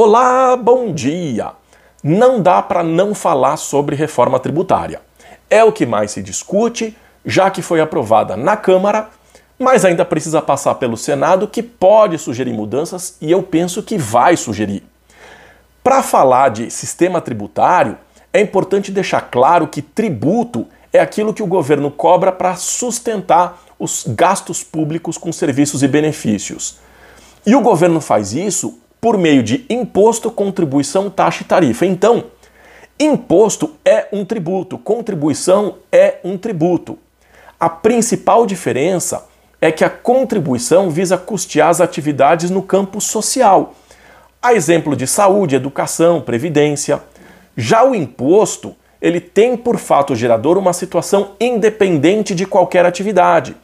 Olá, bom dia! Não dá para não falar sobre reforma tributária. É o que mais se discute, já que foi aprovada na Câmara, mas ainda precisa passar pelo Senado, que pode sugerir mudanças e eu penso que vai sugerir. Para falar de sistema tributário, é importante deixar claro que tributo é aquilo que o governo cobra para sustentar os gastos públicos com serviços e benefícios. E o governo faz isso por meio de imposto, contribuição, taxa e tarifa. Então, imposto é um tributo, contribuição é um tributo. A principal diferença é que a contribuição visa custear as atividades no campo social. A exemplo de saúde, educação, previdência. Já o imposto, ele tem por fato gerador uma situação independente de qualquer atividade.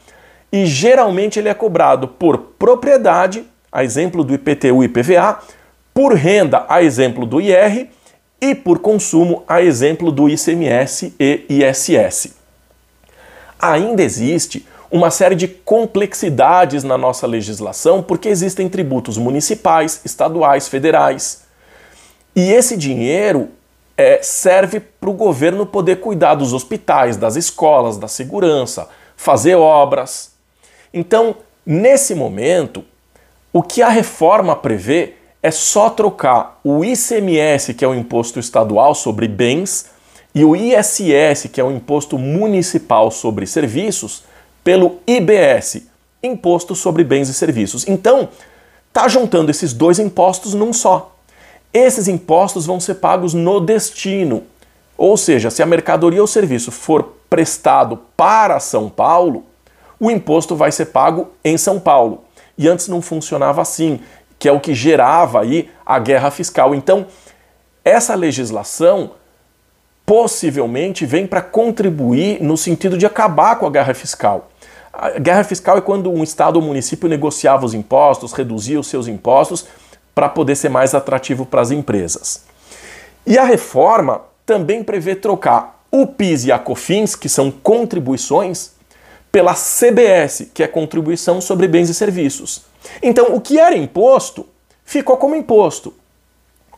E geralmente ele é cobrado por propriedade a exemplo do IPTU e IPVA, por renda, a exemplo do IR, e por consumo, a exemplo do ICMS e ISS. Ainda existe uma série de complexidades na nossa legislação porque existem tributos municipais, estaduais, federais. E esse dinheiro é, serve para o governo poder cuidar dos hospitais, das escolas, da segurança, fazer obras. Então, nesse momento, o que a reforma prevê é só trocar o ICMS, que é o imposto estadual sobre bens, e o ISS, que é o imposto municipal sobre serviços, pelo IBS, imposto sobre bens e serviços. Então, tá juntando esses dois impostos num só. Esses impostos vão ser pagos no destino. Ou seja, se a mercadoria ou serviço for prestado para São Paulo, o imposto vai ser pago em São Paulo e antes não funcionava assim, que é o que gerava aí a guerra fiscal. Então, essa legislação possivelmente vem para contribuir no sentido de acabar com a guerra fiscal. A guerra fiscal é quando um estado ou município negociava os impostos, reduzia os seus impostos para poder ser mais atrativo para as empresas. E a reforma também prevê trocar o PIS e a COFINS, que são contribuições, pela CBS, que é contribuição sobre bens e serviços. Então, o que era imposto ficou como imposto.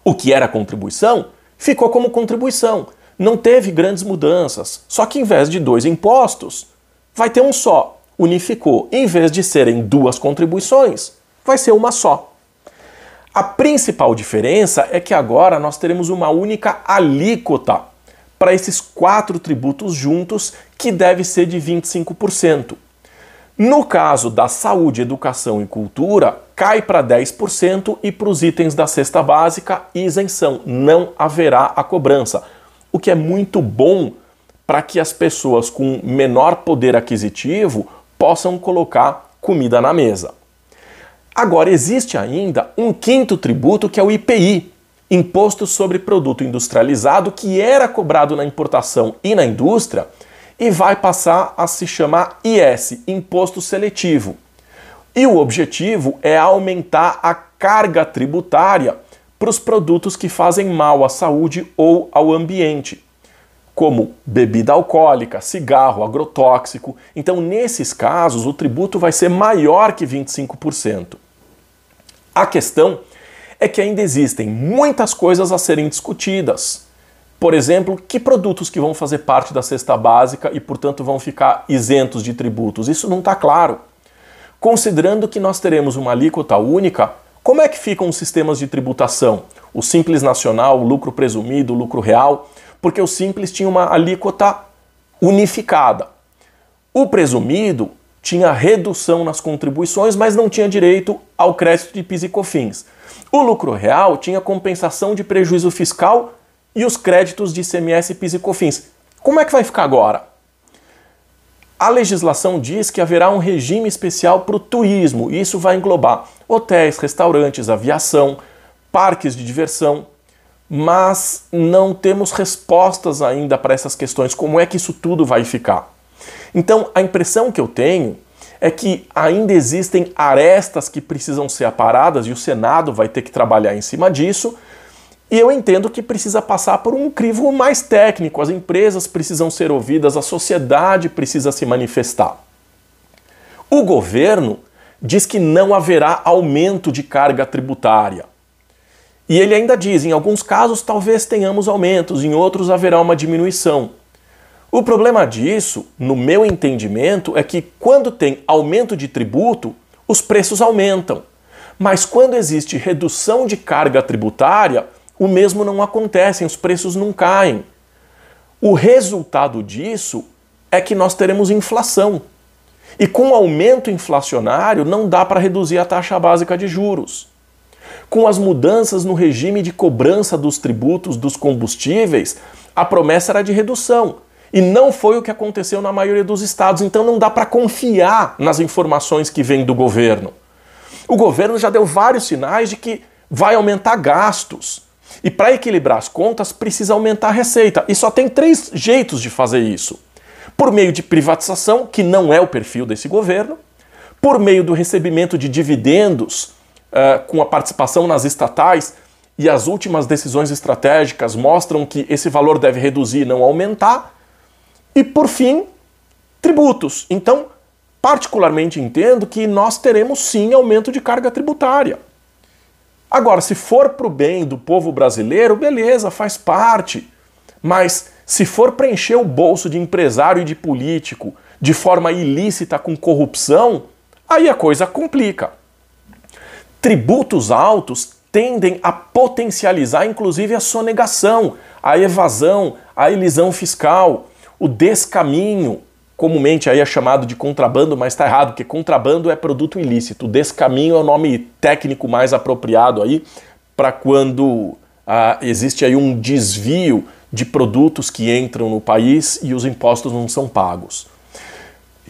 O que era contribuição ficou como contribuição. Não teve grandes mudanças. Só que em vez de dois impostos, vai ter um só. Unificou. Em vez de serem duas contribuições, vai ser uma só. A principal diferença é que agora nós teremos uma única alíquota para esses quatro tributos juntos, que deve ser de 25%. No caso da saúde, educação e cultura, cai para 10% e para os itens da cesta básica, isenção. Não haverá a cobrança, o que é muito bom para que as pessoas com menor poder aquisitivo possam colocar comida na mesa. Agora, existe ainda um quinto tributo que é o IPI, Imposto sobre Produto Industrializado, que era cobrado na importação e na indústria, e vai passar a se chamar IS, Imposto Seletivo. E o objetivo é aumentar a carga tributária para os produtos que fazem mal à saúde ou ao ambiente, como bebida alcoólica, cigarro, agrotóxico. Então, nesses casos, o tributo vai ser maior que 25%. A questão é que ainda existem muitas coisas a serem discutidas. Por exemplo, que produtos que vão fazer parte da cesta básica e, portanto, vão ficar isentos de tributos? Isso não está claro. Considerando que nós teremos uma alíquota única, como é que ficam os sistemas de tributação? O Simples Nacional, o lucro presumido, o lucro real? Porque o Simples tinha uma alíquota unificada. O presumido tinha redução nas contribuições, mas não tinha direito ao crédito de PIS e COFINS. O lucro real tinha compensação de prejuízo fiscal e os créditos de ICMS, PIS e COFINS. Como é que vai ficar agora? A legislação diz que haverá um regime especial para o turismo, e isso vai englobar hotéis, restaurantes, aviação, parques de diversão, mas não temos respostas ainda para essas questões, como é que isso tudo vai ficar. Então, a impressão que eu tenho é que ainda existem arestas que precisam ser aparadas e o Senado vai ter que trabalhar em cima disso, e eu entendo que precisa passar por um crivo mais técnico, as empresas precisam ser ouvidas, a sociedade precisa se manifestar. O governo diz que não haverá aumento de carga tributária. E ele ainda diz: em alguns casos talvez tenhamos aumentos, em outros haverá uma diminuição. O problema disso, no meu entendimento, é que quando tem aumento de tributo, os preços aumentam. Mas quando existe redução de carga tributária, o mesmo não acontece, os preços não caem. O resultado disso é que nós teremos inflação. E com o aumento inflacionário, não dá para reduzir a taxa básica de juros. Com as mudanças no regime de cobrança dos tributos dos combustíveis, a promessa era de redução. E não foi o que aconteceu na maioria dos estados, então não dá para confiar nas informações que vêm do governo. O governo já deu vários sinais de que vai aumentar gastos. E para equilibrar as contas, precisa aumentar a receita. E só tem três jeitos de fazer isso: por meio de privatização, que não é o perfil desse governo, por meio do recebimento de dividendos uh, com a participação nas estatais, e as últimas decisões estratégicas mostram que esse valor deve reduzir e não aumentar, e por fim, tributos. Então, particularmente entendo que nós teremos sim aumento de carga tributária. Agora, se for para o bem do povo brasileiro, beleza, faz parte. Mas se for preencher o bolso de empresário e de político de forma ilícita com corrupção, aí a coisa complica. Tributos altos tendem a potencializar inclusive a sonegação, a evasão, a elisão fiscal, o descaminho, comumente aí é chamado de contrabando, mas está errado, porque contrabando é produto ilícito. Descaminho é o nome técnico mais apropriado aí para quando ah, existe aí um desvio de produtos que entram no país e os impostos não são pagos.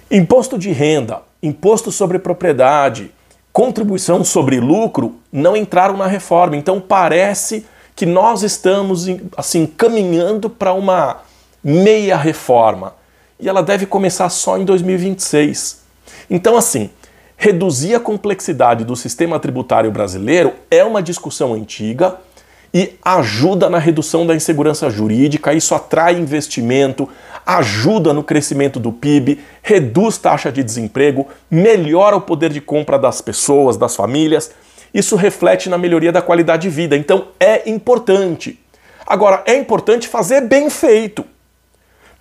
Imposto de renda, imposto sobre propriedade, contribuição sobre lucro não entraram na reforma. Então parece que nós estamos assim caminhando para uma meia reforma e ela deve começar só em 2026. Então, assim, reduzir a complexidade do sistema tributário brasileiro é uma discussão antiga e ajuda na redução da insegurança jurídica, isso atrai investimento, ajuda no crescimento do PIB, reduz taxa de desemprego, melhora o poder de compra das pessoas, das famílias. Isso reflete na melhoria da qualidade de vida. Então é importante. Agora, é importante fazer bem feito.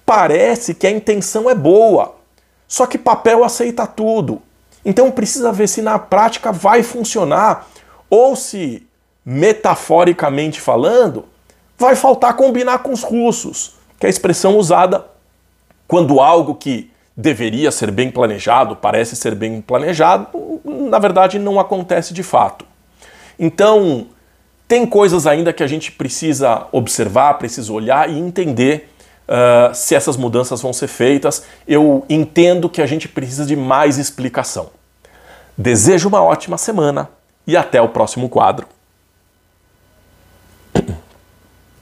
Parece que a intenção é boa, só que papel aceita tudo. Então precisa ver se na prática vai funcionar ou se, metaforicamente falando, vai faltar combinar com os russos, que é a expressão usada quando algo que deveria ser bem planejado, parece ser bem planejado, na verdade não acontece de fato. Então, tem coisas ainda que a gente precisa observar, precisa olhar e entender uh, se essas mudanças vão ser feitas. Eu entendo que a gente precisa de mais explicação. Desejo uma ótima semana e até o próximo quadro.